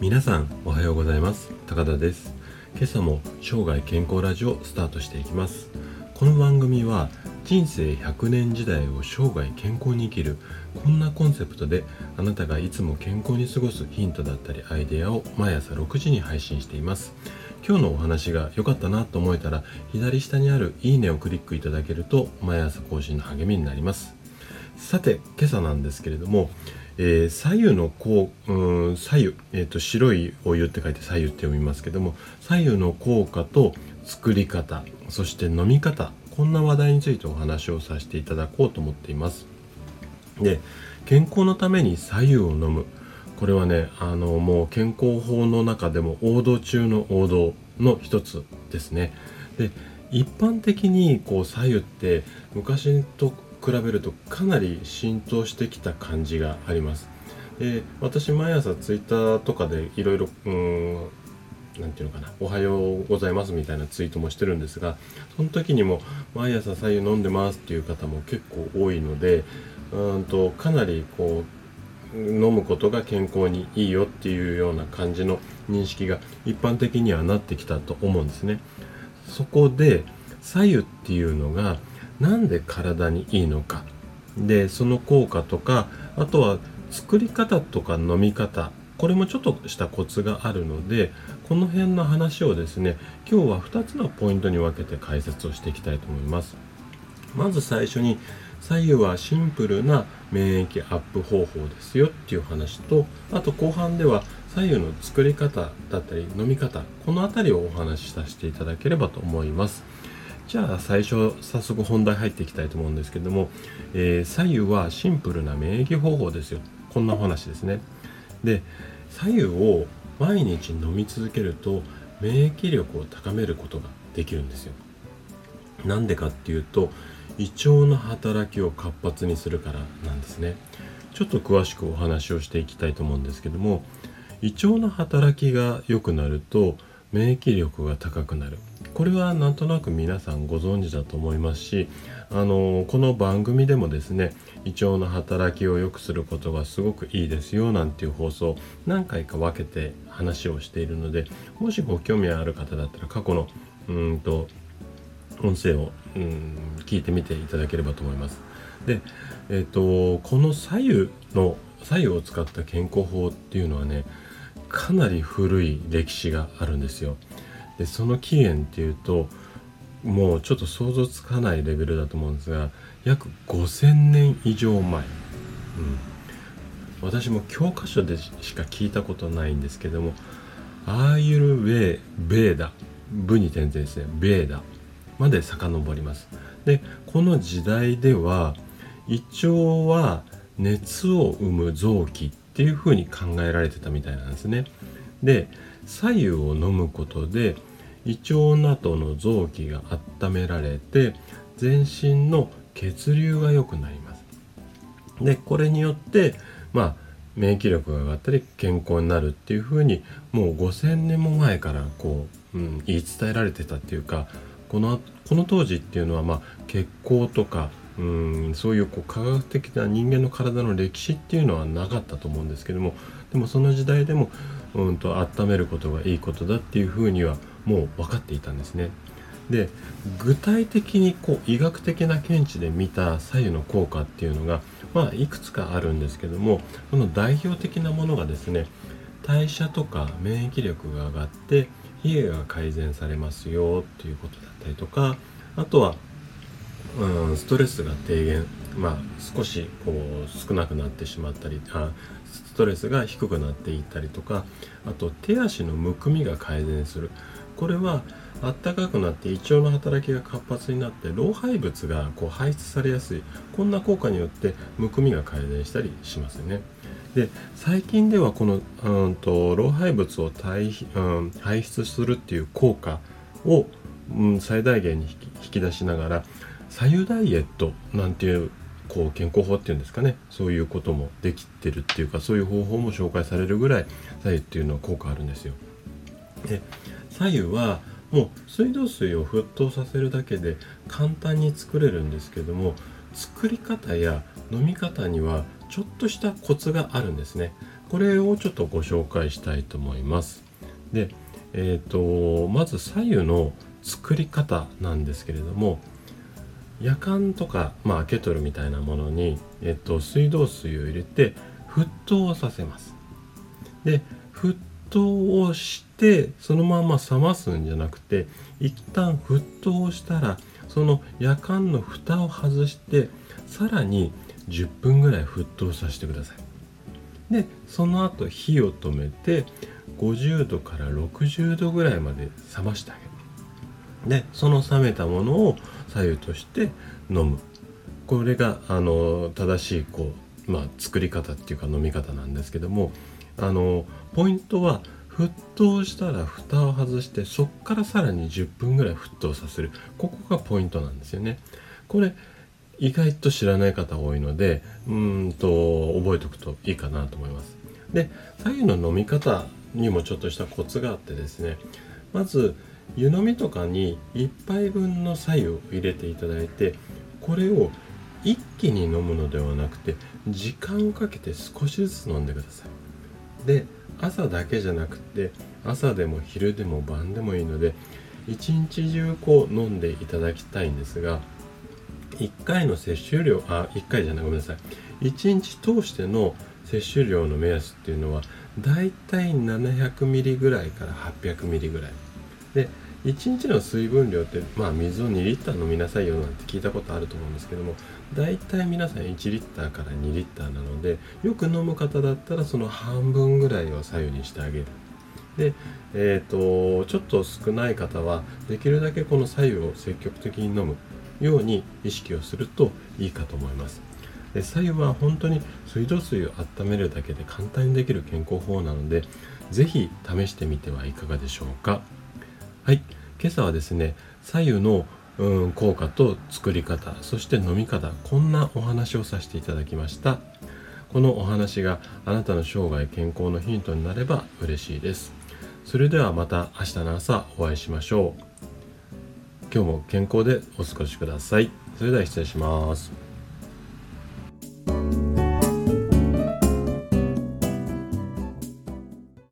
皆さんおはようございます。高田です。今朝も生涯健康ラジオスタートしていきます。この番組は人生100年時代を生涯健康に生きるこんなコンセプトであなたがいつも健康に過ごすヒントだったりアイデアを毎朝6時に配信しています。今日のお話が良かったなと思えたら左下にあるいいねをクリックいただけると毎朝更新の励みになります。さて今朝なんですけれどもえー、左右のこう、うん、左右、えーと、白いお湯って書いて左右って読みますけども左右の効果と作り方そして飲み方こんな話題についてお話をさせていただこうと思っています。で健康のために左右を飲む。これはねあのもう健康法の中でも王道中の王道の一つですねで一般的にこう左右って昔と比べるとかなり浸透してきた感じがあります。で私毎朝ツイッターとかでいろいろうん何て言うのかな「おはようございます」みたいなツイートもしてるんですがその時にも「毎朝左右飲んでます」っていう方も結構多いのでうんとかなりこう飲むことが健康にいいよっていうような感じの認識が一般的にはなってきたと思うんですね。そこで左右っていうのがなんで体にいいのか。でその効果とかあとは作り方とか飲み方。これもちょっとしたコツがあるのでこの辺の話をですね今日は2つのポイントに分けて解説をしていきたいと思います。まず最初に左右はシンプルな免疫アップ方法ですよっていう話とあと後半では左右の作り方だったり飲み方この辺りをお話しさせていただければと思います。じゃあ最初早速本題入っていきたいと思うんですけども、えー、左右はシンプルな免疫方法ですよ。こんなお話ですね。で左右を毎日飲み続けると免疫力を高めることができるんですよ。なんでかっていうと胃腸の働きを活発にするからなんですね。ちょっと詳しくお話をしていきたいと思うんですけども胃腸の働きが良くなると免疫力が高くなる。これはなんとなく皆さんご存知だと思いますしあのこの番組でもですね胃腸の働きを良くすることがすごくいいですよなんていう放送何回か分けて話をしているのでもしご興味ある方だったら過去のうんと音声をうん聞いてみていただければと思います。で、えっ、ー、とこの左右の左右を使った健康法っていうのはねかなり古い歴史があるんですよ。でその起源っていうともうちょっと想像つかないレベルだと思うんですが約5000年以上前、うん、私も教科書でしか聞いたことないんですけどもアーユルベーベーダ部に点々ですねベーダまで遡りますでこの時代では胃腸は熱を生む臓器っていうふうに考えられてたみたいなんですね。で左右を飲むことで胃腸などの臓器が温められて全身の血流が良くなります。でこれによってまあ免疫力が上がったり健康になるっていうふうにもう5,000年も前からこう、うん、言い伝えられてたっていうかこのこの当時っていうのはまあ血行とかうんそういうこう科学的な人間の体の歴史っていうのはなかったと思うんですけどもでもその時代でもうんと温めることがいいことだっていうふうにはもう分かっていたんですね。で具体的にこう医学的な見地で見た左右の効果っていうのが、まあ、いくつかあるんですけどもその代表的なものがですね代謝とか免疫力が上がって冷えが改善されますよっていうことだったりとかあとはうん、ストレスが低減、まあ、少しこう少なくなってしまったりあストレスが低くなっていったりとかあと手足のむくみが改善するこれはあったかくなって胃腸の働きが活発になって老廃物がこう排出されやすいこんな効果によってむくみが改善したりしますよね。で最近ではこのうんと老廃物を対、うん、排出するっていう効果を、うん、最大限に引き出しながら左右ダイエットなんていうこう健康法っていうんですかねそういうこともできてるっていうかそういう方法も紹介されるぐらい左右っていうのは効果あるんですよ。で左右はもう水道水を沸騰させるだけで簡単に作れるんですけども作り方や飲み方にはちょっとしたコツがあるんですね。これをちょっとご紹介したいと思います。でえっ、ー、とまず左右の作り方なんですけれども夜間とか、まあ、ケトルみたいなものに、えっと、水道水を入れて沸騰させます。で沸騰をしてそのまま冷ますんじゃなくて一旦沸騰したらその夜間の蓋を外してさらに10分ぐらい沸騰させてください。でその後火を止めて50度から60度ぐらいまで冷ましてあげる。でその冷めたものを左右として飲む。これがあの正しいこう、まあ、作り方っていうか飲み方なんですけどもあのポイントは沸騰したら蓋を外してそこからさらに10分ぐらい沸騰させる。ここがポイントなんですよね。これ意外と知らない方多いのでうんと覚えておくといいかなと思います。で左右の飲み方にもちょっとしたコツがあってですねまず湯飲みとかに1杯分の白湯を入れていただいてこれを一気に飲むのではなくて時間をかけて少しずつ飲んでください。で朝だけじゃなくて朝でも昼でも晩でもいいので一日中こう飲んでいただきたいんですが1回の摂取量あ1回じゃないごめんなさい。1日通しての摂取量の目安っていうのはだいたい700ミリぐらいから800ミリぐらい。で1日の水分量ってまあ水を2リッター飲みなさいよなんて聞いたことあると思うんですけどもだいたい皆さん1リッターから2リッターなのでよく飲む方だったらその半分ぐらいを左右にしてあげる。でえっ、ー、とちょっと少ない方はできるだけこの左右を積極的に飲むように意識をするといいかと思います。で左右は本当に水道水を温めるだけで簡単にできる健康法なので是非試してみてはいかがでしょうか。はい。今朝はですね左右のうん効果と作り方そして飲み方こんなお話をさせていただきました。このお話があなたの生涯健康のヒントになれば嬉しいです。それではまた明日の朝お会いしましょう。今日も健康でお過ごしください。それでは失礼します。